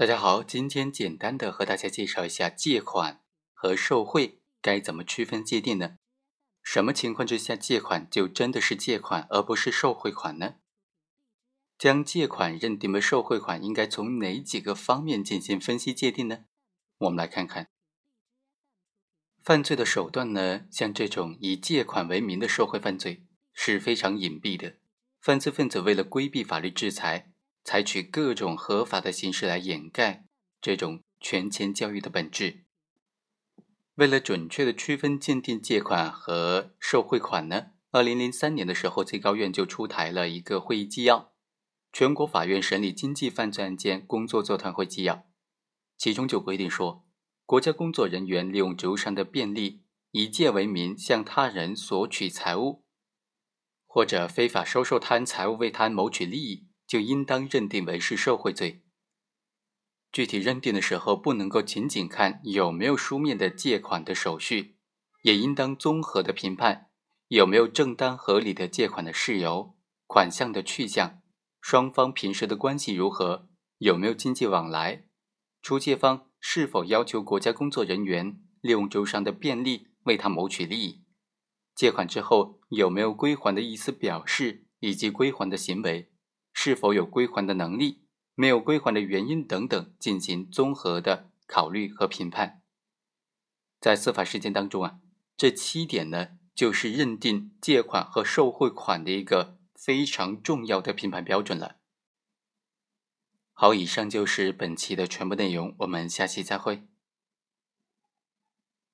大家好，今天简单的和大家介绍一下借款和受贿该怎么区分界定呢？什么情况之下借款就真的是借款，而不是受贿款呢？将借款认定为受贿款，应该从哪几个方面进行分析界定呢？我们来看看，犯罪的手段呢，像这种以借款为名的受贿犯罪是非常隐蔽的，犯罪分子为了规避法律制裁。采取各种合法的形式来掩盖这种权钱交易的本质。为了准确的区分鉴定借款和受贿款呢，二零零三年的时候，最高院就出台了一个会议纪要《全国法院审理经济犯罪案件工作座谈会纪要》，其中就规定说，国家工作人员利用职务上的便利，以借为名向他人索取财物，或者非法收受他人财物为他人谋取利益。就应当认定为是受贿罪。具体认定的时候，不能够仅仅看有没有书面的借款的手续，也应当综合的评判有没有正当合理的借款的事由、款项的去向、双方平时的关系如何、有没有经济往来、出借方是否要求国家工作人员利用周商的便利为他谋取利益、借款之后有没有归还的意思表示以及归还的行为。是否有归还的能力，没有归还的原因等等，进行综合的考虑和评判。在司法实践当中啊，这七点呢，就是认定借款和受贿款的一个非常重要的评判标准了。好，以上就是本期的全部内容，我们下期再会。